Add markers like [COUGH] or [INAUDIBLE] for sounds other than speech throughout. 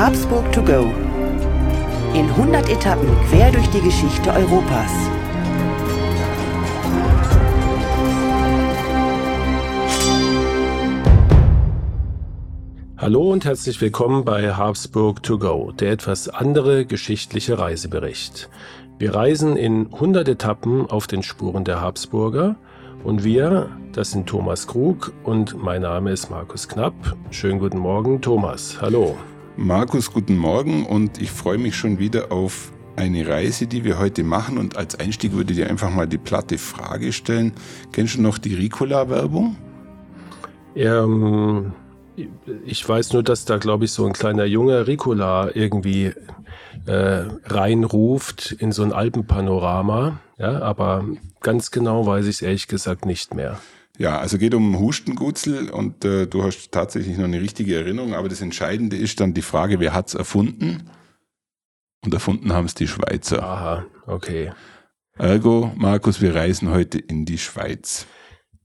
Habsburg to go. In 100 Etappen quer durch die Geschichte Europas. Hallo und herzlich willkommen bei Habsburg to go, der etwas andere geschichtliche Reisebericht. Wir reisen in 100 Etappen auf den Spuren der Habsburger und wir, das sind Thomas Krug und mein Name ist Markus Knapp. Schönen guten Morgen, Thomas. Hallo. Markus, guten Morgen und ich freue mich schon wieder auf eine Reise, die wir heute machen. Und als Einstieg würde ich dir einfach mal die platte Frage stellen. Kennst du noch die Ricola-Werbung? Ähm, ich weiß nur, dass da, glaube ich, so ein kleiner Junge Ricola irgendwie äh, reinruft in so ein Alpenpanorama. Ja, aber ganz genau weiß ich es ehrlich gesagt nicht mehr. Ja, also geht um Hustengutzel und äh, du hast tatsächlich noch eine richtige Erinnerung, aber das Entscheidende ist dann die Frage, wer hat's erfunden? Und erfunden haben es die Schweizer. Aha, okay. Ergo, Markus, wir reisen heute in die Schweiz.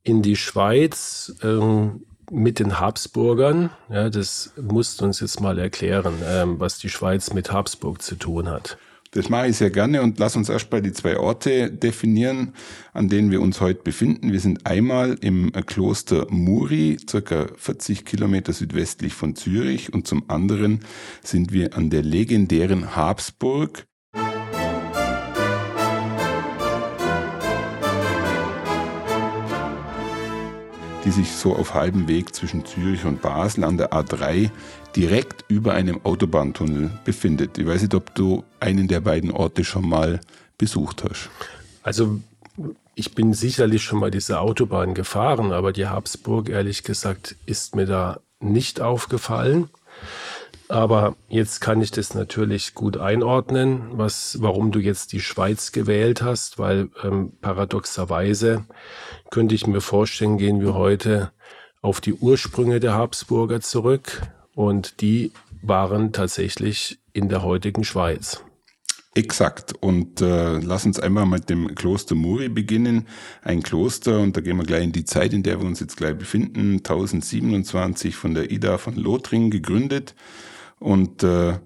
In die Schweiz, ähm, mit den Habsburgern. Ja, das musst du uns jetzt mal erklären, ähm, was die Schweiz mit Habsburg zu tun hat. Das mache ich sehr gerne und lass uns erst mal die zwei Orte definieren, an denen wir uns heute befinden. Wir sind einmal im Kloster Muri, circa 40 Kilometer südwestlich von Zürich und zum anderen sind wir an der legendären Habsburg, die sich so auf halbem Weg zwischen Zürich und Basel an der A3 direkt über einem Autobahntunnel befindet. Ich weiß nicht, ob du einen der beiden Orte schon mal besucht hast. Also ich bin sicherlich schon mal diese Autobahn gefahren, aber die Habsburg, ehrlich gesagt, ist mir da nicht aufgefallen. Aber jetzt kann ich das natürlich gut einordnen, was, warum du jetzt die Schweiz gewählt hast, weil ähm, paradoxerweise könnte ich mir vorstellen, gehen wir heute auf die Ursprünge der Habsburger zurück und die waren tatsächlich in der heutigen Schweiz. Exakt. Und äh, lass uns einmal mit dem Kloster Muri beginnen. Ein Kloster, und da gehen wir gleich in die Zeit, in der wir uns jetzt gleich befinden, 1027 von der Ida von Lothringen gegründet und äh,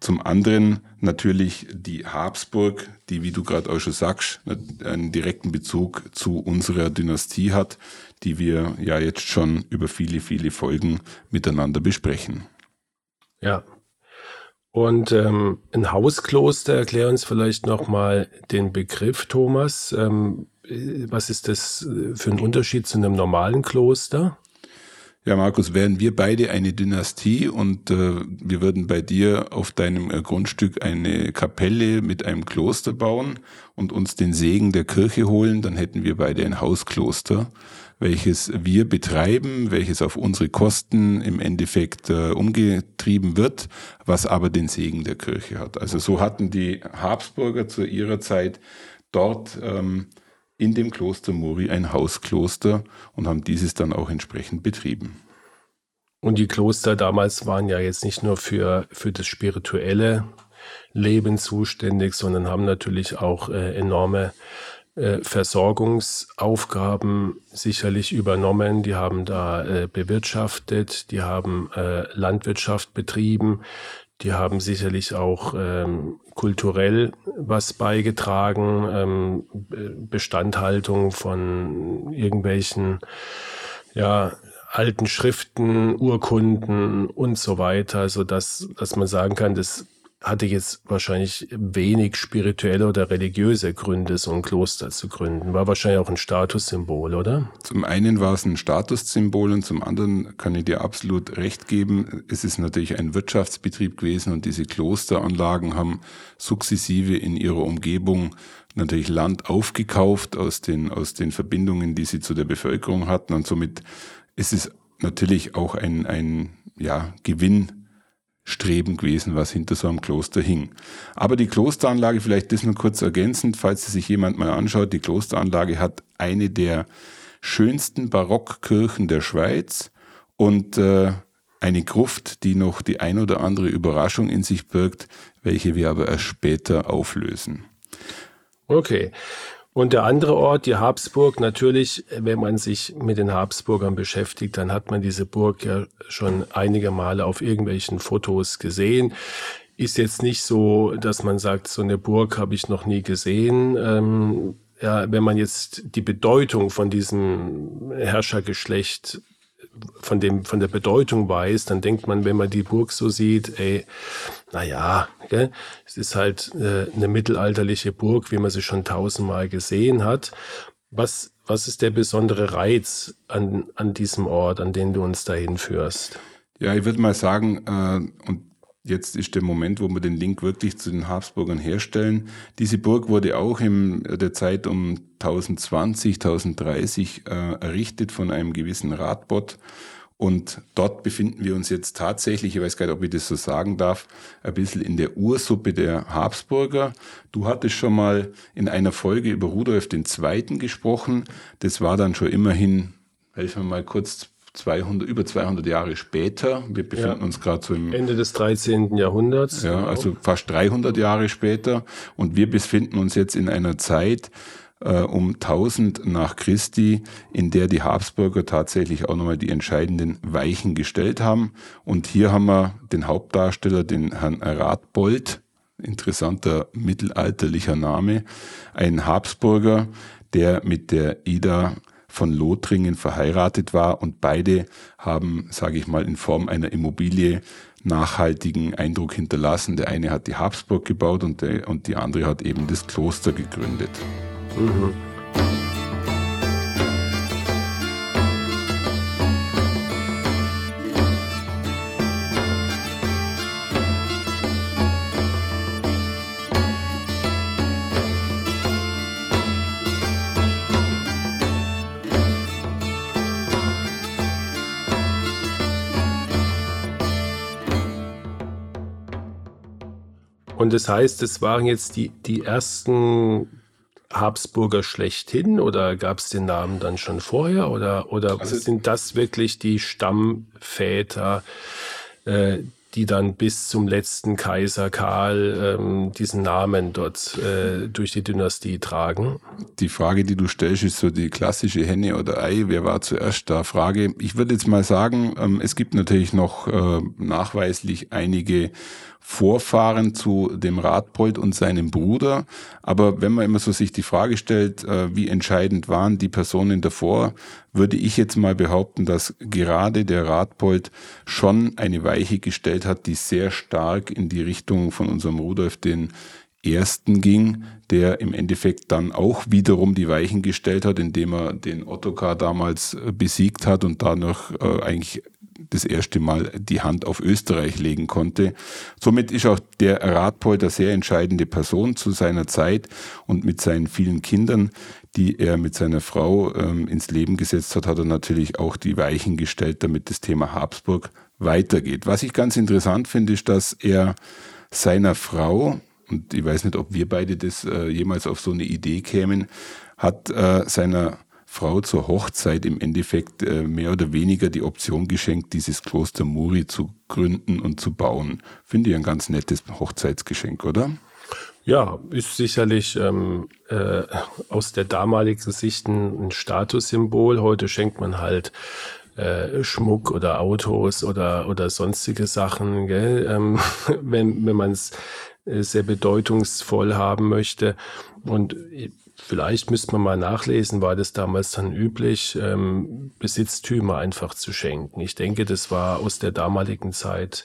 zum anderen natürlich die Habsburg, die, wie du gerade auch schon sagst, einen direkten Bezug zu unserer Dynastie hat, die wir ja jetzt schon über viele, viele Folgen miteinander besprechen. Ja. Und ähm, ein Hauskloster, erklär uns vielleicht nochmal den Begriff, Thomas. Ähm, was ist das für ein Unterschied zu einem normalen Kloster? Ja, Markus, wären wir beide eine Dynastie und äh, wir würden bei dir auf deinem äh, Grundstück eine Kapelle mit einem Kloster bauen und uns den Segen der Kirche holen, dann hätten wir beide ein Hauskloster, welches wir betreiben, welches auf unsere Kosten im Endeffekt äh, umgetrieben wird, was aber den Segen der Kirche hat. Also so hatten die Habsburger zu ihrer Zeit dort ähm, in dem Kloster Muri ein Hauskloster und haben dieses dann auch entsprechend betrieben. Und die Kloster damals waren ja jetzt nicht nur für, für das spirituelle Leben zuständig, sondern haben natürlich auch äh, enorme äh, Versorgungsaufgaben sicherlich übernommen. Die haben da äh, bewirtschaftet, die haben äh, Landwirtschaft betrieben, die haben sicherlich auch ähm, kulturell was beigetragen, ähm, Bestandhaltung von irgendwelchen ja, alten Schriften, Urkunden und so weiter, so dass, dass man sagen kann, das hatte jetzt wahrscheinlich wenig spirituelle oder religiöse Gründe, so ein Kloster zu gründen. War wahrscheinlich auch ein Statussymbol, oder? Zum einen war es ein Statussymbol und zum anderen kann ich dir absolut recht geben. Es ist natürlich ein Wirtschaftsbetrieb gewesen und diese Klosteranlagen haben sukzessive in ihrer Umgebung natürlich Land aufgekauft aus den, aus den Verbindungen, die sie zu der Bevölkerung hatten und somit ist es natürlich auch ein, ein ja, Gewinn Streben gewesen, was hinter so einem Kloster hing. Aber die Klosteranlage, vielleicht das nur kurz ergänzend, falls sich jemand mal anschaut, die Klosteranlage hat eine der schönsten Barockkirchen der Schweiz und äh, eine Gruft, die noch die ein oder andere Überraschung in sich birgt, welche wir aber erst später auflösen. Okay. Und der andere Ort, die Habsburg, natürlich, wenn man sich mit den Habsburgern beschäftigt, dann hat man diese Burg ja schon einige Male auf irgendwelchen Fotos gesehen. Ist jetzt nicht so, dass man sagt, so eine Burg habe ich noch nie gesehen. Ähm, ja, wenn man jetzt die Bedeutung von diesem Herrschergeschlecht von dem, von der Bedeutung weiß, dann denkt man, wenn man die Burg so sieht, ey, naja, gell, es ist halt äh, eine mittelalterliche Burg, wie man sie schon tausendmal gesehen hat. Was, was ist der besondere Reiz an, an diesem Ort, an den du uns dahin führst? Ja, ich würde mal sagen, äh, und Jetzt ist der Moment, wo wir den Link wirklich zu den Habsburgern herstellen. Diese Burg wurde auch in der Zeit um 1020, 1030 äh, errichtet von einem gewissen Radbot. Und dort befinden wir uns jetzt tatsächlich, ich weiß gar nicht, ob ich das so sagen darf, ein bisschen in der Ursuppe der Habsburger. Du hattest schon mal in einer Folge über Rudolf II. gesprochen. Das war dann schon immerhin, helfen wir mal kurz, 200, über 200 Jahre später. Wir befinden ja. uns gerade so im Ende des 13. Jahrhunderts. Ja, genau. also fast 300 Jahre später. Und wir befinden uns jetzt in einer Zeit äh, um 1000 nach Christi, in der die Habsburger tatsächlich auch nochmal die entscheidenden Weichen gestellt haben. Und hier haben wir den Hauptdarsteller, den Herrn Radbold, interessanter mittelalterlicher Name, ein Habsburger, der mit der Ida von Lothringen verheiratet war und beide haben, sage ich mal, in Form einer Immobilie nachhaltigen Eindruck hinterlassen. Der eine hat die Habsburg gebaut und, der, und die andere hat eben das Kloster gegründet. Mhm. Und das heißt, es waren jetzt die, die ersten Habsburger schlechthin oder gab es den Namen dann schon vorher oder, oder also, sind das wirklich die Stammväter, äh, die dann bis zum letzten Kaiser Karl ähm, diesen Namen dort äh, durch die Dynastie tragen? Die Frage, die du stellst, ist so die klassische Henne oder Ei. Wer war zuerst da? Frage. Ich würde jetzt mal sagen, ähm, es gibt natürlich noch äh, nachweislich einige Vorfahren zu dem Radbold und seinem Bruder. Aber wenn man immer so sich die Frage stellt, äh, wie entscheidend waren die Personen davor, würde ich jetzt mal behaupten, dass gerade der Radbold schon eine Weiche gestellt hat, die sehr stark in die Richtung von unserem Rudolf den ersten ging, der im Endeffekt dann auch wiederum die Weichen gestellt hat, indem er den Ottokar damals äh, besiegt hat und danach äh, eigentlich das erste Mal die Hand auf Österreich legen konnte. Somit ist auch der Radpolter sehr entscheidende Person zu seiner Zeit und mit seinen vielen Kindern, die er mit seiner Frau ähm, ins Leben gesetzt hat, hat er natürlich auch die Weichen gestellt, damit das Thema Habsburg weitergeht. Was ich ganz interessant finde, ist, dass er seiner Frau, und ich weiß nicht, ob wir beide das äh, jemals auf so eine Idee kämen, hat äh, seiner Frau zur Hochzeit im Endeffekt äh, mehr oder weniger die Option geschenkt, dieses Kloster Muri zu gründen und zu bauen. Finde ich ein ganz nettes Hochzeitsgeschenk, oder? Ja, ist sicherlich ähm, äh, aus der damaligen Sicht ein, ein Statussymbol. Heute schenkt man halt äh, Schmuck oder Autos oder, oder sonstige Sachen, gell? Ähm, [LAUGHS] wenn, wenn man es äh, sehr bedeutungsvoll haben möchte. Und Vielleicht müsste man mal nachlesen, war das damals dann üblich, ähm, Besitztümer einfach zu schenken. Ich denke, das war aus der damaligen Zeit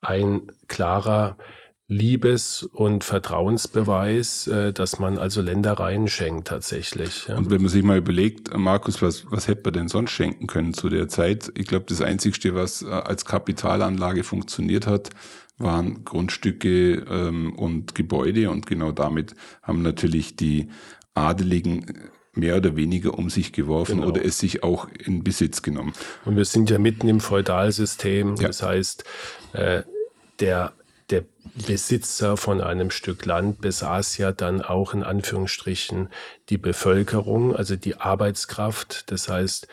ein klarer Liebes- und Vertrauensbeweis, äh, dass man also Ländereien schenkt tatsächlich. Und wenn man sich mal überlegt, Markus, was, was hätte man denn sonst schenken können zu der Zeit? Ich glaube, das Einzigste, was äh, als Kapitalanlage funktioniert hat, waren Grundstücke ähm, und Gebäude und genau damit haben natürlich die Adeligen mehr oder weniger um sich geworfen genau. oder es sich auch in Besitz genommen. Und wir sind ja mitten im Feudalsystem. Ja. Das heißt, äh, der Besitzer von einem Stück Land besaß ja dann auch in Anführungsstrichen die Bevölkerung, also die Arbeitskraft. Das heißt,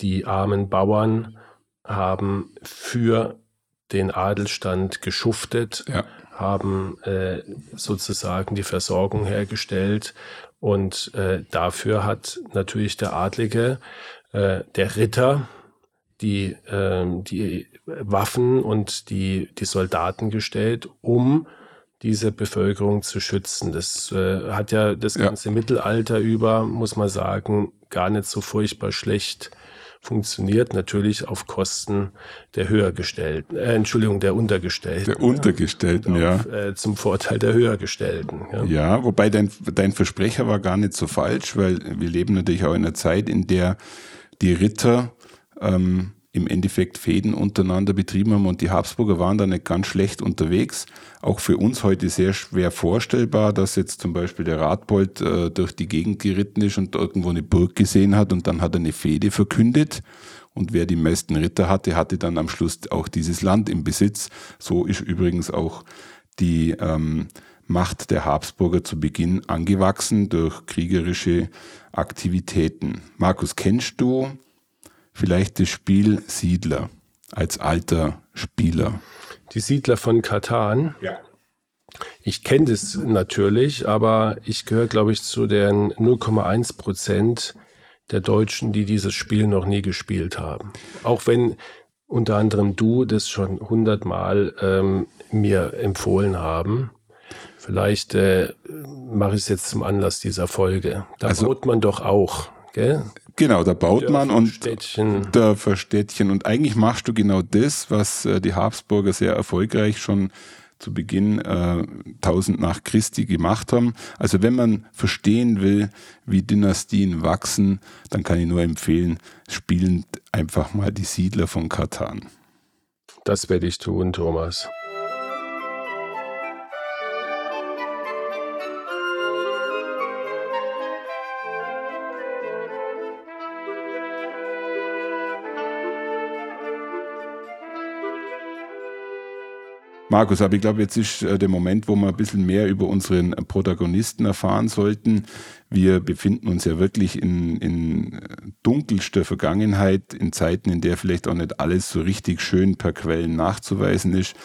die armen Bauern haben für den Adelstand geschuftet, Ja. haben äh, sozusagen die Versorgung hergestellt und äh, dafür hat natürlich der Adlige, äh, der Ritter, die, ähm, die Waffen und die, die Soldaten gestellt, um diese Bevölkerung zu schützen. Das äh, hat ja das Ja. ganze Mittelalter über, muss man sagen, gar nicht so furchtbar schlecht funktioniert. Natürlich auf Kosten der Höhergestellten, äh, Entschuldigung, der Untergestellten. Der Untergestellten, ja. Auf, äh, zum Vorteil der Höhergestellten. Ja. Ja, wobei dein, dein Versprecher war gar nicht so falsch, weil wir leben natürlich auch in einer Zeit, in der die Ritter ähm, im Endeffekt Fäden untereinander betrieben haben und die Habsburger waren da nicht ganz schlecht unterwegs. Auch für uns heute sehr schwer vorstellbar, dass jetzt zum Beispiel der Radbold äh, durch die Gegend geritten ist und irgendwo eine Burg gesehen hat und dann hat er eine Fehde verkündet. Und wer die meisten Ritter hatte, hatte dann am Schluss auch dieses Land im Besitz. So ist übrigens auch die ähm, Macht der Habsburger zu Beginn angewachsen durch kriegerische Aktivitäten. Markus, kennst du vielleicht das Spiel Siedler als alter Spieler? Die Siedler von Katan. Ja. Ich kenne das natürlich, aber ich gehöre, glaube ich, zu den 0,1 Prozent der Deutschen, die dieses Spiel noch nie gespielt haben. Auch wenn unter anderem du das schon hundertmal ähm, mir empfohlen haben. Vielleicht äh, mache ich es jetzt zum Anlass dieser Folge. Da Also- man doch auch, gell? Genau, da baut man und Städtchen. Dörfer, Städtchen. Und eigentlich machst du genau das, was äh, die Habsburger sehr erfolgreich schon zu Beginn äh, 1000 nach Christi gemacht haben. Also wenn man verstehen will, wie Dynastien wachsen, dann kann ich nur empfehlen, spielen einfach mal die Siedler von Katan. Das werde ich tun, Thomas. Markus, aber ich glaube, jetzt ist äh, der Moment, wo wir ein bisschen mehr über unseren Protagonisten erfahren sollten. Wir befinden uns ja wirklich in, in äh, dunkelster Vergangenheit, in Zeiten, in der vielleicht auch nicht alles so richtig schön per Quellen nachzuweisen ist.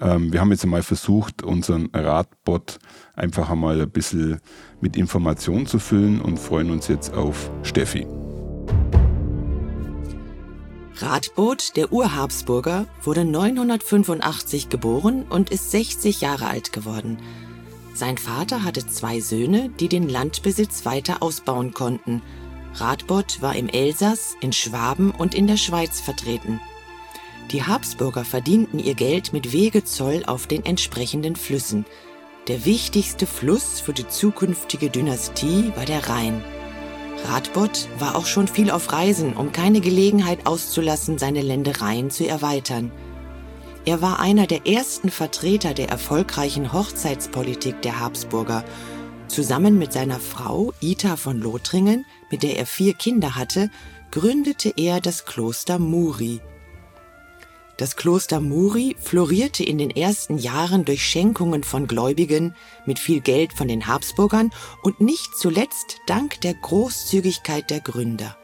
Ähm, wir haben jetzt einmal versucht, unseren Radbot einfach einmal ein bisschen mit Informationen zu füllen und freuen uns jetzt auf Steffi. Radbot, der Urhabsburger, wurde 985 geboren und ist 60 Jahre alt geworden. Sein Vater hatte zwei Söhne, die den Landbesitz weiter ausbauen konnten. Radbot war im Elsass, in Schwaben und in der Schweiz vertreten. Die Habsburger verdienten ihr Geld mit Wegezoll auf den entsprechenden Flüssen. Der wichtigste Fluss für die zukünftige Dynastie war der Rhein. Radbot war auch schon viel auf Reisen, um keine Gelegenheit auszulassen, seine Ländereien zu erweitern. Er war einer der ersten Vertreter der erfolgreichen Hochzeitspolitik der Habsburger. Zusammen mit seiner Frau Ita von Lothringen, mit der er vier Kinder hatte, gründete er das Kloster Muri. Das Kloster Muri florierte in den ersten Jahren durch Schenkungen von Gläubigen mit viel Geld von den Habsburgern und nicht zuletzt dank der Großzügigkeit der Gründer.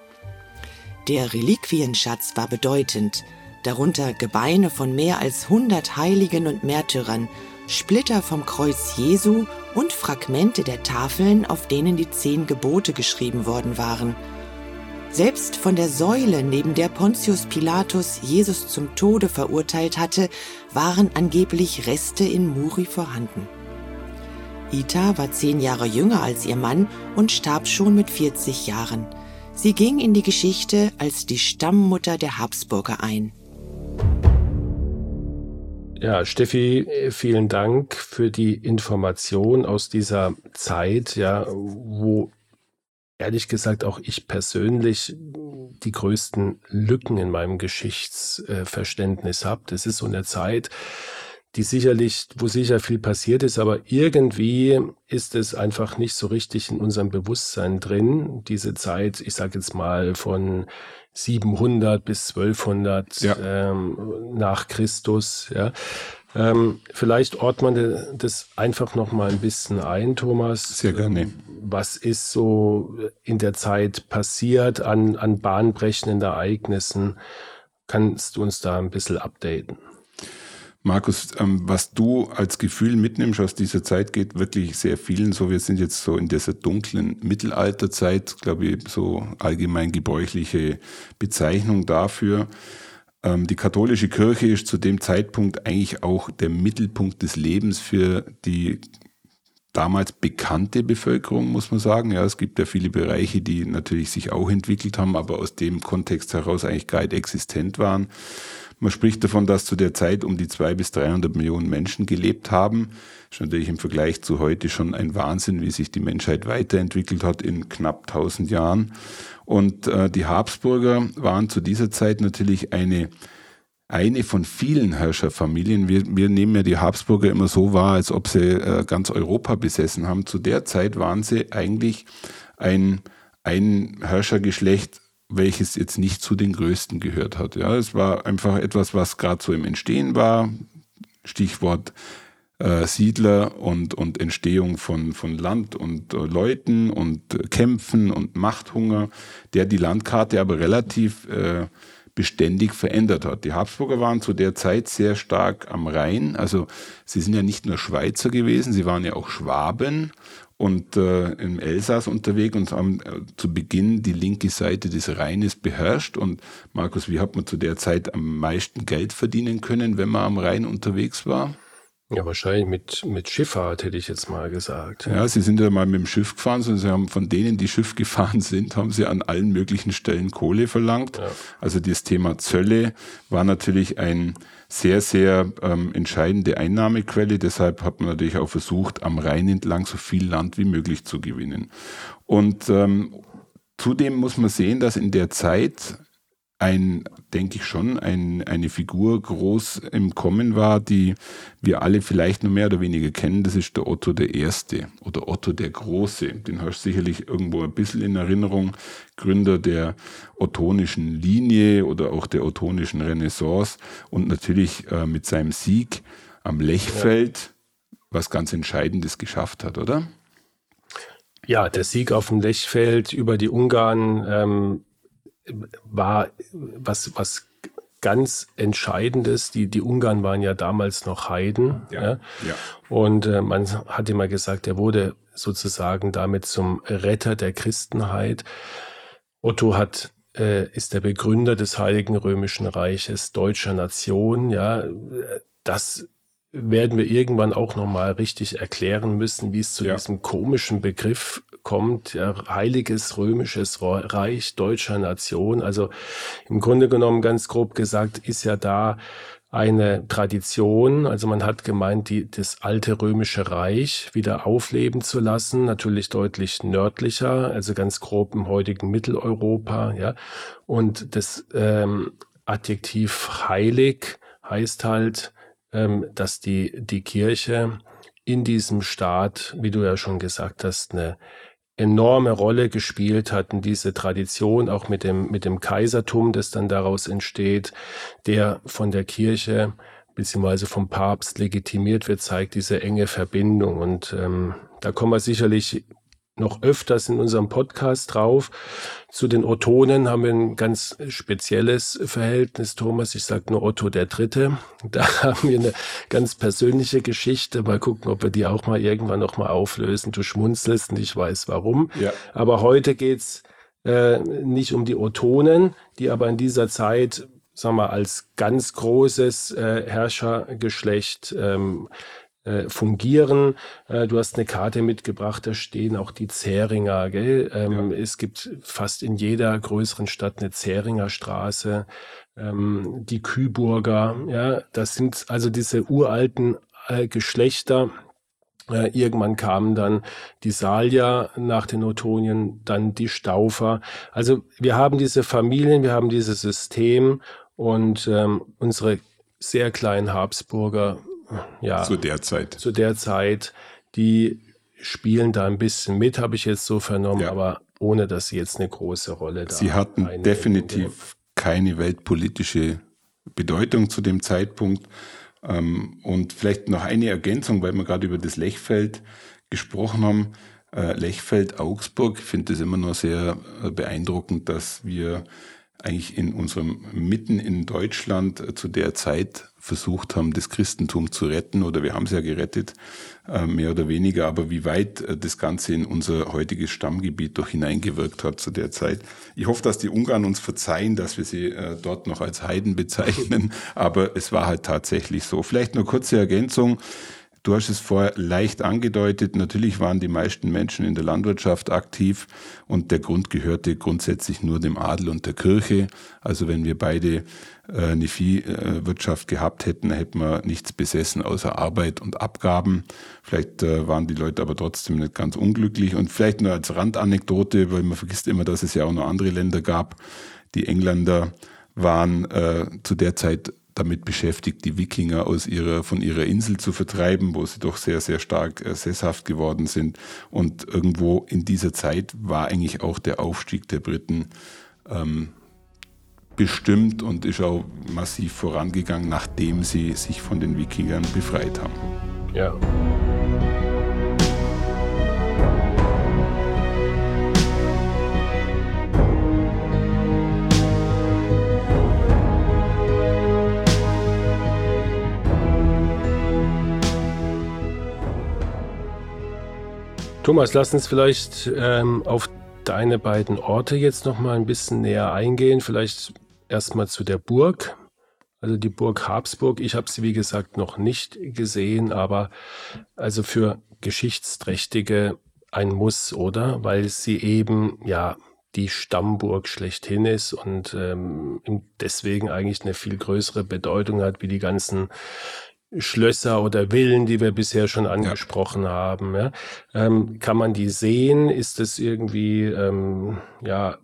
Der Reliquienschatz war bedeutend, darunter Gebeine von mehr als 100 Heiligen und Märtyrern, Splitter vom Kreuz Jesu und Fragmente der Tafeln, auf denen die zehn Gebote geschrieben worden waren. Selbst von der Säule, neben der Pontius Pilatus Jesus zum Tode verurteilt hatte, waren angeblich Reste in Muri vorhanden. Ita war zehn Jahre jünger als ihr Mann und starb schon mit 40 Jahren. Sie ging in die Geschichte als die Stammmutter der Habsburger ein. Ja, Steffi, vielen Dank für die Information aus dieser Zeit, ja, wo ehrlich gesagt auch ich persönlich die größten Lücken in meinem Geschichtsverständnis habe. Das ist so eine Zeit, die sicherlich, wo sicher viel passiert ist, aber irgendwie ist es einfach nicht so richtig in unserem Bewusstsein drin. Diese Zeit, ich sage jetzt mal von 700 bis 1200 Ja. ähm, nach Christus. Ja. Ähm, vielleicht ordnet man das einfach noch mal ein bisschen ein, Thomas. Sehr gerne. Was ist so in der Zeit passiert an, an bahnbrechenden Ereignissen? Kannst du uns da ein bisschen updaten? Markus, ähm, was du als Gefühl mitnimmst aus dieser Zeit, geht wirklich sehr vielen so. Wir sind jetzt so in dieser dunklen Mittelalterzeit, glaube ich, so allgemein gebräuchliche Bezeichnung dafür. Ähm, die katholische Kirche ist zu dem Zeitpunkt eigentlich auch der Mittelpunkt des Lebens für die damals bekannte Bevölkerung, muss man sagen. Ja, es gibt ja viele Bereiche, die natürlich sich auch entwickelt haben, aber aus dem Kontext heraus eigentlich gar nicht existent waren. Man spricht davon, dass zu der Zeit um die zwei bis 300 Millionen Menschen gelebt haben. Ist natürlich im Vergleich zu heute schon ein Wahnsinn, wie sich die Menschheit weiterentwickelt hat in knapp 1000 Jahren. Und äh, die Habsburger waren zu dieser Zeit natürlich eine eine von vielen Herrscherfamilien. Wir, wir nehmen ja die Habsburger immer so wahr, als ob sie äh, ganz Europa besessen haben. Zu der Zeit waren sie eigentlich ein, ein Herrschergeschlecht, welches jetzt nicht zu den größten gehört hat. Ja, es war einfach etwas, was gerade so im Entstehen war. Stichwort äh, Siedler und, und Entstehung von, von Land und äh, Leuten und äh, Kämpfen und Machthunger, der die Landkarte aber relativ äh, beständig verändert hat. Die Habsburger waren zu der Zeit sehr stark am Rhein. Also sie sind ja nicht nur Schweizer gewesen, sie waren ja auch Schwaben und äh, im Elsass unterwegs und haben äh, zu Beginn die linke Seite des Rheines beherrscht. Und Markus, wie hat man zu der Zeit am meisten Geld verdienen können, wenn man am Rhein unterwegs war? Ja, wahrscheinlich mit, mit Schifffahrt, hätte ich jetzt mal gesagt. Ja, sie sind ja mal mit dem Schiff gefahren, sondern sie haben von denen, die Schiff gefahren sind, haben sie an allen möglichen Stellen Kohle verlangt. Ja. Also das Thema Zölle war natürlich ein sehr, sehr ähm, entscheidende Einnahmequelle. Deshalb hat man natürlich auch versucht, am Rhein entlang so viel Land wie möglich zu gewinnen. Und ähm, zudem muss man sehen, dass in der Zeit ein, denke ich schon, ein, eine Figur groß im Kommen war, die wir alle vielleicht nur mehr oder weniger kennen. Das ist der Otto der Erste oder Otto der Große. Den hast du sicherlich irgendwo ein bisschen in Erinnerung. Gründer der ottonischen Linie oder auch der ottonischen Renaissance und natürlich äh, mit seinem Sieg am Lechfeld was ganz Entscheidendes geschafft hat, oder? Ja, der Sieg auf dem Lechfeld über die Ungarn ähm, war was, was ganz Entscheidendes. Die, die Ungarn waren ja damals noch Heiden. Ja, ja. ja. Und äh, man hat immer gesagt, er wurde sozusagen damit zum Retter der Christenheit. Otto hat äh, ist der Begründer des Heiligen Römischen Reiches deutscher Nation. Ja, das werden wir irgendwann auch nochmal richtig erklären müssen, wie es zu ja. diesem komischen Begriff kommt, ja, Heiliges Römisches Reich deutscher Nation. Also im Grunde genommen ganz grob gesagt ist ja da eine Tradition, also man hat gemeint, die, das alte römische Reich wieder aufleben zu lassen, natürlich deutlich nördlicher, also ganz grob im heutigen Mitteleuropa, ja. Und das ähm, Adjektiv heilig heißt halt, dass die, die Kirche in diesem Staat, wie du ja schon gesagt hast, eine enorme Rolle gespielt hatten, diese Tradition, auch mit dem, mit dem Kaisertum, das dann daraus entsteht, der von der Kirche beziehungsweise vom Papst legitimiert wird, zeigt diese enge Verbindung. Und ähm, da kommen wir sicherlich noch öfters in unserem Podcast drauf. Zu den Ottonen haben wir ein ganz spezielles Verhältnis, Thomas. Ich sage nur Otto der Dritte. [LAUGHS] Da haben wir eine ganz persönliche Geschichte. Mal gucken, ob wir die auch mal irgendwann noch mal auflösen. Du schmunzelst und ich weiß warum. Ja. Aber heute geht's äh, nicht um die Ottonen, die aber in dieser Zeit sagen wir, als ganz großes äh, Herrschergeschlecht ähm, äh, fungieren. Äh, du hast eine Karte mitgebracht, da stehen auch die Zähringer. Gell? Ähm, ja. Es gibt fast in jeder größeren Stadt eine Zähringer Straße. Ähm, die Küburger, ja, das sind also diese uralten äh, Geschlechter. Äh, irgendwann kamen dann die Salier nach den Otonien, dann die Staufer. Also wir haben diese Familien, wir haben dieses System und ähm, unsere sehr kleinen Habsburger ja, zu der Zeit. Zu der Zeit, die spielen da ein bisschen mit, habe ich jetzt so vernommen, ja. aber ohne dass sie jetzt eine große Rolle da Sie hatten definitiv keine weltpolitische Bedeutung zu dem Zeitpunkt. Ähm, und vielleicht noch eine Ergänzung, weil wir gerade über das Lechfeld gesprochen haben. Äh, Lechfeld, Augsburg, ich finde es immer noch sehr äh, beeindruckend, dass wir eigentlich in unserem mitten in Deutschland äh, zu der Zeit versucht haben, das Christentum zu retten oder wir haben es ja gerettet, äh, mehr oder weniger, aber wie weit äh, das Ganze in unser heutiges Stammgebiet doch hineingewirkt hat zu der Zeit. Ich hoffe, dass die Ungarn uns verzeihen, dass wir sie dort noch als Heiden bezeichnen, [LAUGHS] aber es war halt tatsächlich so. Vielleicht nur kurze Ergänzung. Du hast es vorher leicht angedeutet. Natürlich waren die meisten Menschen in der Landwirtschaft aktiv und der Grund gehörte grundsätzlich nur dem Adel und der Kirche. Also wenn wir beide äh, eine Viehwirtschaft gehabt hätten, hätten wir nichts besessen außer Arbeit und Abgaben. Vielleicht äh, waren die Leute aber trotzdem nicht ganz unglücklich. Und vielleicht nur als Randanekdote, weil man vergisst immer, dass es ja auch noch andere Länder gab. Die Engländer waren äh, zu der Zeit damit beschäftigt, die Wikinger aus ihrer, von ihrer Insel zu vertreiben, wo sie doch sehr, sehr stark äh, sesshaft geworden sind. Und irgendwo in dieser Zeit war eigentlich auch der Aufstieg der Briten ähm, bestimmt und ist auch massiv vorangegangen, nachdem sie sich von den Wikingern befreit haben. Ja. Thomas, lass uns vielleicht ähm, auf deine beiden Orte jetzt noch mal ein bisschen näher eingehen. Vielleicht erstmal zu der Burg. Also die Burg Habsburg. Ich habe sie, wie gesagt, noch nicht gesehen, aber also für Geschichtsträchtige ein Muss, oder? Weil sie eben, ja, die Stammburg schlechthin ist und ähm, deswegen eigentlich eine viel größere Bedeutung hat wie die ganzen Schlösser oder Villen, die wir bisher schon angesprochen ja. haben. Ja? Ähm, kann man die sehen? Ist es irgendwie ähm, ja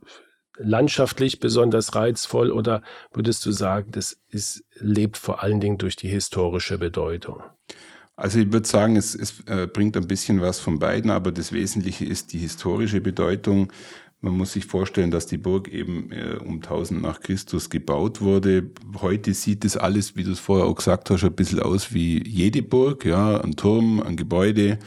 landschaftlich besonders reizvoll oder würdest du sagen, das ist, lebt vor allen Dingen durch die historische Bedeutung? Also ich würde sagen, es, es äh, bringt ein bisschen was von beiden, aber das Wesentliche ist die historische Bedeutung. Man muss sich vorstellen, dass die Burg eben äh, um 1000 nach Christus gebaut wurde. Heute sieht das alles, wie du es vorher auch gesagt hast, ein bisschen aus wie jede Burg, ja, ein Turm, ein Gebäude.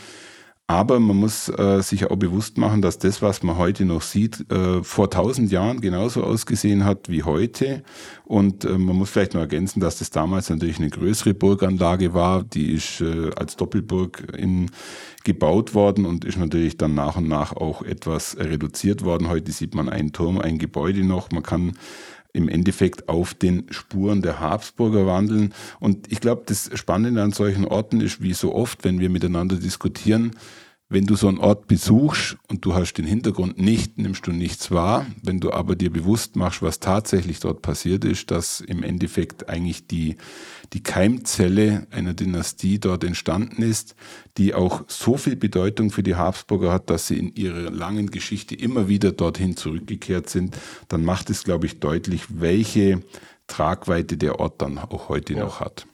Aber man muss äh, sich auch bewusst machen, dass das, was man heute noch sieht, äh, vor tausend Jahren genauso ausgesehen hat wie heute. Und äh, man muss vielleicht noch ergänzen, dass das damals natürlich eine größere Burganlage war. Die ist äh, als Doppelburg in, gebaut worden und ist natürlich dann nach und nach auch etwas reduziert worden. Heute sieht man einen Turm, ein Gebäude noch. Man kann im Endeffekt auf den Spuren der Habsburger wandeln. Und ich glaube, das Spannende an solchen Orten ist, wie so oft, wenn wir miteinander diskutieren, wenn du so einen Ort besuchst und du hast den Hintergrund nicht, nimmst du nichts wahr. Wenn du aber dir bewusst machst, was tatsächlich dort passiert ist, dass im Endeffekt eigentlich die, die Keimzelle einer Dynastie dort entstanden ist, die auch so viel Bedeutung für die Habsburger hat, dass sie in ihrer langen Geschichte immer wieder dorthin zurückgekehrt sind, dann macht es, glaube ich, deutlich, welche Tragweite der Ort dann auch heute ja. noch hat.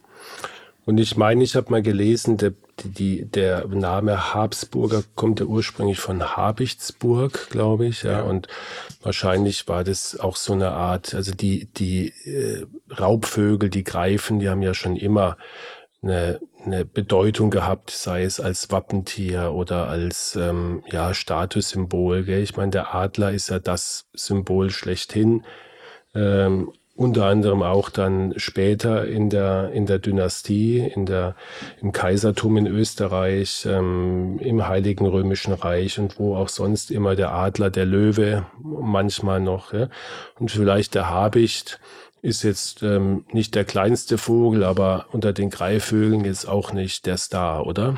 Und ich meine, ich habe mal gelesen, der, die, der Name Habsburger kommt ja ursprünglich von Habichtsburg, glaube ich. Ja. ja. Und wahrscheinlich war das auch so eine Art, also die, die äh, Raubvögel, die Greifen, die haben ja schon immer eine, eine Bedeutung gehabt, sei es als Wappentier oder als ähm, ja, Statussymbol. Gell? Ich meine, der Adler ist ja das Symbol schlechthin. Ähm, unter anderem auch dann später in der, in der Dynastie, in der, im Kaisertum in Österreich, ähm, im Heiligen Römischen Reich und wo auch sonst immer der Adler, der Löwe, manchmal noch. Ja? Und vielleicht der Habicht ist jetzt ähm, nicht der kleinste Vogel, aber unter den Greifvögeln jetzt auch nicht der Star, oder?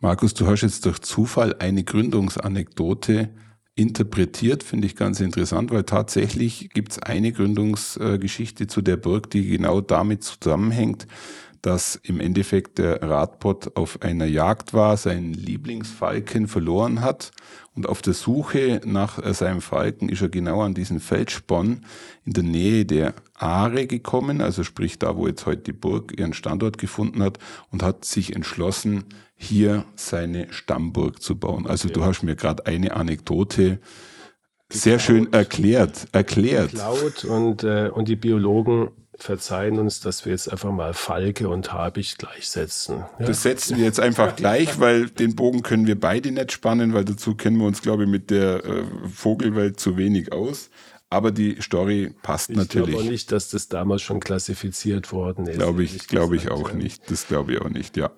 Markus, du hast jetzt durch Zufall eine Gründungsanekdote interpretiert, finde ich ganz interessant, weil tatsächlich gibt es eine Gründungsgeschichte zu der Burg, die genau damit zusammenhängt, dass im Endeffekt der Radbot auf einer Jagd war, seinen Lieblingsfalken verloren hat. Und auf der Suche nach seinem Falken ist er genau an diesen Feldsponn in der Nähe der Aare gekommen, also sprich da, wo jetzt heute die Burg ihren Standort gefunden hat und hat sich entschlossen, hier seine Stammburg zu bauen. Also ja. du hast mir gerade eine Anekdote sehr schön erklärt, erklärt. Geklaut und, äh, und die Biologen verzeihen uns, dass wir jetzt einfach mal Falke und Habicht gleichsetzen. Ja? Das setzen wir jetzt einfach gleich, weil den Bogen können wir beide nicht spannen, weil dazu kennen wir uns, glaube ich, mit der äh, Vogelwelt zu wenig aus. Aber die Story passt ich natürlich. Ich glaube nicht, dass das damals schon klassifiziert worden ist. Glaube ich, glaube ich auch nicht. Das glaube ich auch nicht, ja.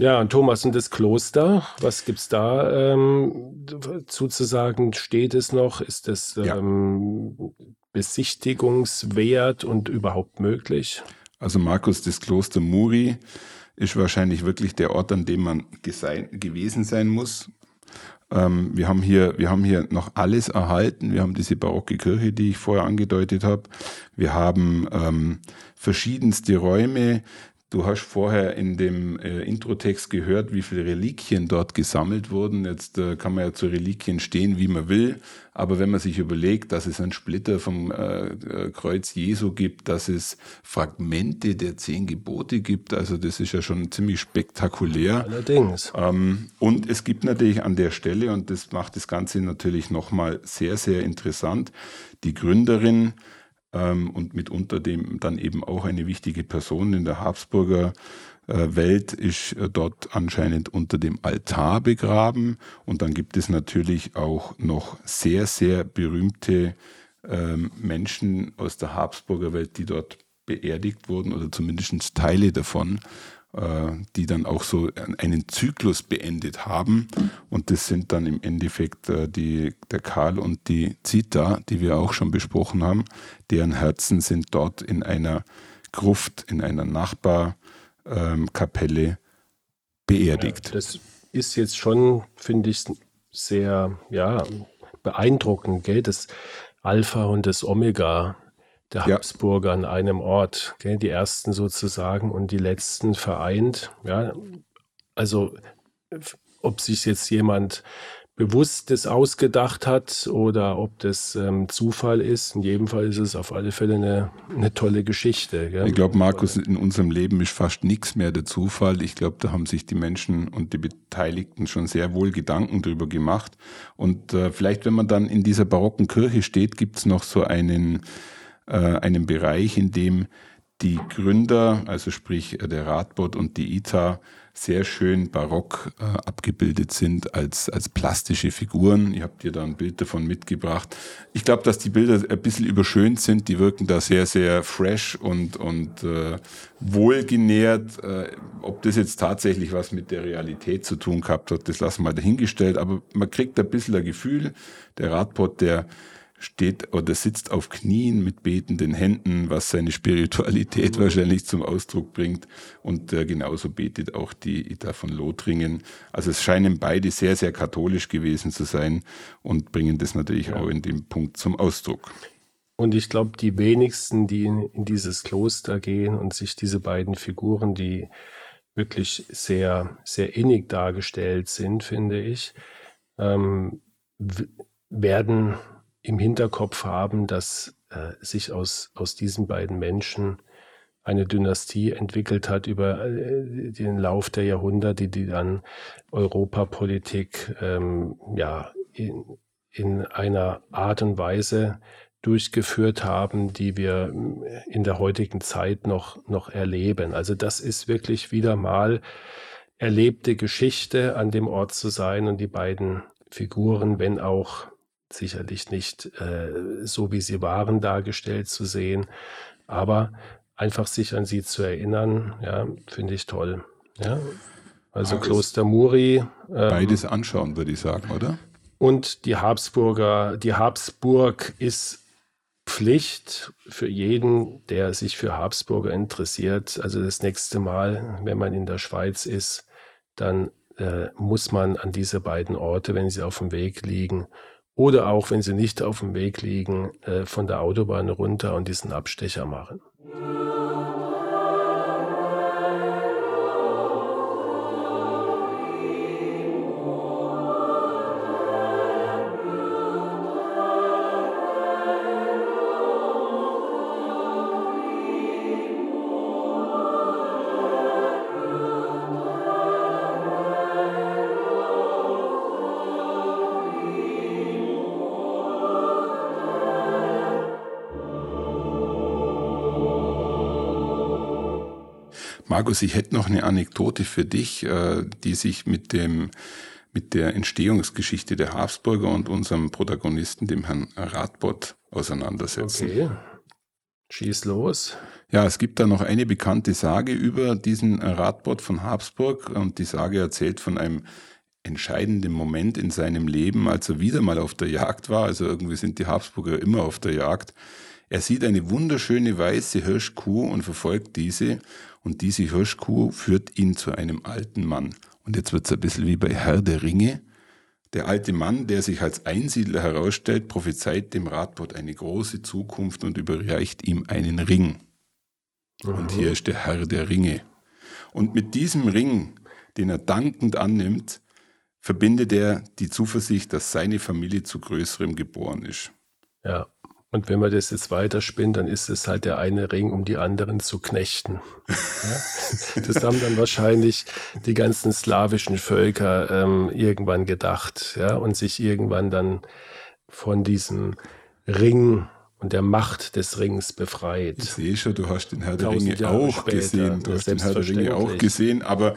Ja, und Thomas, und das Kloster, was gibt es da ähm, zuzusagen? Steht es noch? Ist es ähm, ja. besichtigungswert und überhaupt möglich? Also Markus, das Kloster Muri ist wahrscheinlich wirklich der Ort, an dem man gewesen sein muss. Ähm, wir, haben hier, wir haben hier noch alles erhalten. Wir haben diese barocke Kirche, die ich vorher angedeutet habe. Wir haben ähm, verschiedenste Räume, Du hast vorher in dem äh, Introtext gehört, wie viele Reliquien dort gesammelt wurden. Jetzt äh, kann man ja zu Reliquien stehen, wie man will. Aber wenn man sich überlegt, dass es einen Splitter vom äh, äh, Kreuz Jesu gibt, dass es Fragmente der zehn Gebote gibt, also das ist ja schon ziemlich spektakulär. Allerdings. Ähm, und es gibt natürlich an der Stelle, und das macht das Ganze natürlich nochmal sehr, sehr interessant, die Gründerin ähm, und mitunter dem dann eben auch eine wichtige Person in der Habsburger äh, Welt ist äh, dort anscheinend unter dem Altar begraben. Und dann gibt es natürlich auch noch sehr, sehr berühmte ähm, Menschen aus der Habsburger Welt, die dort beerdigt wurden oder zumindest Teile davon. Äh, die dann auch so einen Zyklus beendet haben. Und das sind dann im Endeffekt äh, die, der Karl und die Zita, die wir auch schon besprochen haben. Deren Herzen sind dort in einer Gruft, in einer Nachbarkapelle ähm, beerdigt. Ja, das ist jetzt schon, finde ich, sehr ja, beeindruckend, gell? das Alpha und das Omega der ja. Habsburger an einem Ort, gell? die ersten sozusagen und die letzten vereint. Ja, also ob sich jetzt jemand bewusst das ausgedacht hat oder ob das ähm, Zufall ist. In jedem Fall ist es auf alle Fälle eine, eine tolle Geschichte. Gell? Ich glaube, Markus, in unserem Leben ist fast nichts mehr der Zufall. Ich glaube, da haben sich die Menschen und die Beteiligten schon sehr wohl Gedanken drüber gemacht. Und äh, vielleicht, wenn man dann in dieser barocken Kirche steht, gibt es noch so einen äh, einem Bereich, in dem die Gründer, also sprich der Radbot und die ITA, sehr schön barock äh, abgebildet sind als, als plastische Figuren. Ihr habt dir da ein Bild davon mitgebracht. Ich glaube, dass die Bilder ein bisschen überschönt sind. Die wirken da sehr, sehr fresh und, und äh, wohlgenährt. Äh, ob das jetzt tatsächlich was mit der Realität zu tun gehabt hat, das lassen wir dahingestellt. Aber man kriegt ein bisschen ein Gefühl. Der Radbot, der steht oder sitzt auf Knien mit betenden Händen, was seine Spiritualität mhm. wahrscheinlich zum Ausdruck bringt. Und äh, genauso betet auch die Ida von Lothringen. Also es scheinen beide sehr, sehr katholisch gewesen zu sein und bringen das natürlich ja. auch in dem Punkt zum Ausdruck. Und ich glaube, die wenigsten, die in, in, dieses Kloster gehen und sich diese beiden Figuren, die wirklich sehr, sehr innig dargestellt sind, finde ich, ähm, werden im Hinterkopf haben, dass äh, sich aus, aus diesen beiden Menschen eine Dynastie entwickelt hat über äh, den Lauf der Jahrhunderte, die dann Europapolitik ähm, ja, in, in einer Art und Weise durchgeführt haben, die wir in der heutigen Zeit noch, noch erleben. Also das ist wirklich wieder mal erlebte Geschichte, an dem Ort zu sein und die beiden Figuren, wenn auch sicherlich nicht äh, so, wie sie waren, dargestellt zu sehen. Aber einfach sich an sie zu erinnern, ja, finde ich toll. Ja. Also Aber Kloster Muri. Ähm, beides anschauen, würde ich sagen, oder? Und die Habsburger, die Habsburg ist Pflicht für jeden, der sich für Habsburger interessiert. Also das nächste Mal, wenn man in der Schweiz ist, dann äh, muss man an diese beiden Orte, wenn sie auf dem Weg liegen, oder auch, wenn sie nicht auf dem Weg liegen, äh, von der Autobahn runter und diesen Abstecher machen. Markus, ich hätte noch eine Anekdote für dich, äh, die sich mit dem mit der Entstehungsgeschichte der Habsburger und unserem Protagonisten, dem Herrn Radbot, auseinandersetzen. Okay. Schieß los. Ja, es gibt da noch eine bekannte Sage über diesen Radbot von Habsburg und die Sage erzählt von einem entscheidenden Moment in seinem Leben, als er wieder mal auf der Jagd war. Also irgendwie sind die Habsburger immer auf der Jagd. Er sieht eine wunderschöne weiße Hirschkuh und verfolgt diese und diese Hirschkuh führt ihn zu einem alten Mann. Und jetzt wird es ein bisschen wie bei Herr der Ringe. Der alte Mann, der sich als Einsiedler herausstellt, prophezeit dem Radbot eine große Zukunft und überreicht ihm einen Ring. Und hier ist der Herr der Ringe. Und mit diesem Ring, den er dankend annimmt, verbindet er die Zuversicht, dass seine Familie zu Größerem geboren ist. Ja. Und wenn man das jetzt weiterspinnt, dann ist es halt der eine Ring, um die anderen zu knechten. Ja? [LAUGHS] Das haben dann wahrscheinlich die ganzen slawischen Völker ähm, irgendwann gedacht, ja, und sich irgendwann dann von diesem Ring und der Macht des Rings befreit. Ich sehe schon, du hast den Herr der Ringe auch später, gesehen. Du hast den Herr der Ringe auch gesehen, aber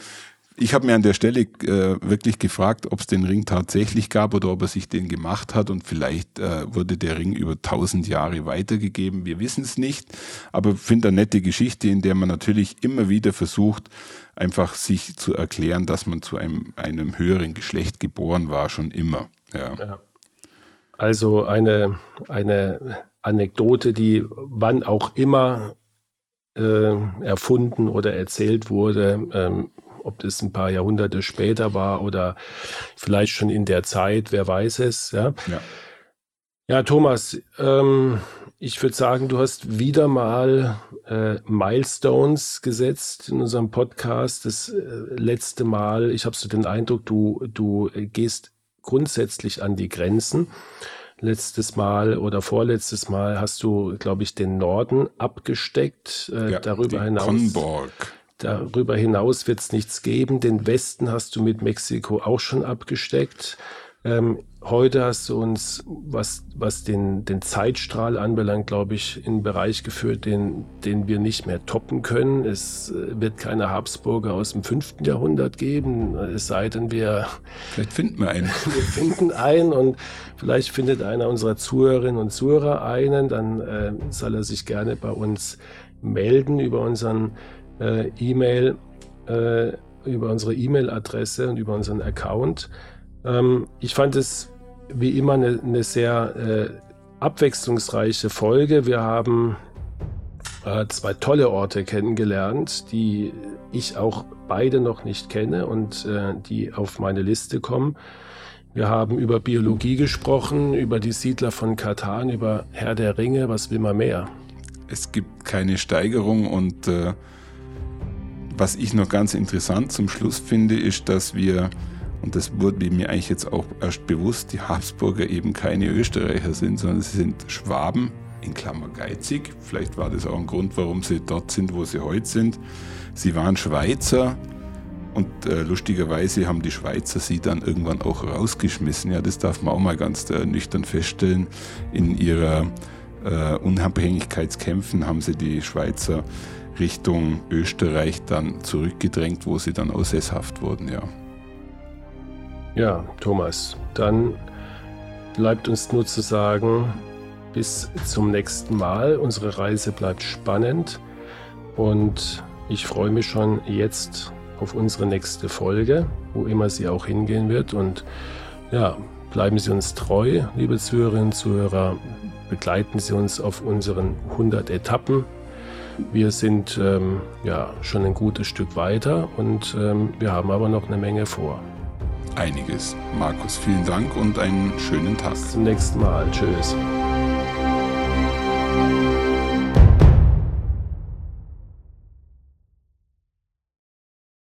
ich habe mir an der Stelle äh, wirklich gefragt, ob es den Ring tatsächlich gab oder ob er sich den gemacht hat und vielleicht äh, wurde der Ring über tausend Jahre weitergegeben. Wir wissen es nicht, aber finde eine nette Geschichte, in der man natürlich immer wieder versucht, einfach sich zu erklären, dass man zu einem, einem höheren Geschlecht geboren war, schon immer. Ja. ja. Also eine, eine Anekdote, die wann auch immer äh, erfunden oder erzählt wurde, ähm, ob das ein paar Jahrhunderte später war oder vielleicht schon in der Zeit, wer weiß es. Ja, ja. ja Thomas, ähm, ich würde sagen, du hast wieder mal äh, Milestones gesetzt in unserem Podcast. Das äh, letzte Mal, ich habe so den Eindruck, du, du gehst grundsätzlich an die Grenzen. Letztes Mal oder vorletztes Mal hast du, glaube ich, den Norden abgesteckt. Äh, ja, darüber hinaus. Conborg. Darüber hinaus wird es nichts geben. Den Westen hast du mit Mexiko auch schon abgesteckt. Ähm, heute hast du uns, was, was den, den Zeitstrahl anbelangt, glaube ich, in einen Bereich geführt, den, den wir nicht mehr toppen können. Es äh, wird keine Habsburger aus dem fünften Jahrhundert geben, es sei denn, wir. Vielleicht finden wir einen. [LAUGHS] Wir finden einen und vielleicht findet einer unserer Zuhörerinnen und Zuhörer einen. Dann äh, soll er sich gerne bei uns melden über unseren äh, E-Mail, äh, über unsere E-Mail-Adresse und über unseren Account. Ähm, ich fand es wie immer eine, eine sehr äh, abwechslungsreiche Folge. Wir haben äh, zwei tolle Orte kennengelernt, die ich auch beide noch nicht kenne und äh, die auf meine Liste kommen. Wir haben über Biologie gesprochen, über die Siedler von Katan, über Herr der Ringe. Was will man mehr? Es gibt keine Steigerung und äh, was ich noch ganz interessant zum Schluss finde, ist, dass wir, und das wurde mir eigentlich jetzt auch erst bewusst, die Habsburger eben keine Österreicher sind, sondern sie sind Schwaben, in Klammer geizig. Vielleicht war das auch ein Grund, warum sie dort sind, wo sie heute sind. Sie waren Schweizer und äh, lustigerweise haben die Schweizer sie dann irgendwann auch rausgeschmissen. Ja, das darf man auch mal ganz äh, nüchtern feststellen. In ihrer äh, Unabhängigkeitskämpfen haben sie die Schweizer Richtung Österreich dann zurückgedrängt, wo sie dann auch sesshaft wurden, ja. Ja, Thomas, dann bleibt uns nur zu sagen, bis zum nächsten Mal. Unsere Reise bleibt spannend und ich freue mich schon jetzt auf unsere nächste Folge, wo immer sie auch hingehen wird. Und ja, bleiben Sie uns treu, liebe Zuhörerinnen und Zuhörer. Begleiten Sie uns auf unseren 100 Etappen wir sind ähm, ja schon ein gutes Stück weiter und ähm, wir haben aber noch eine Menge vor. Einiges. Markus, vielen Dank und einen schönen Tag. Bis zum nächsten Mal. Tschüss.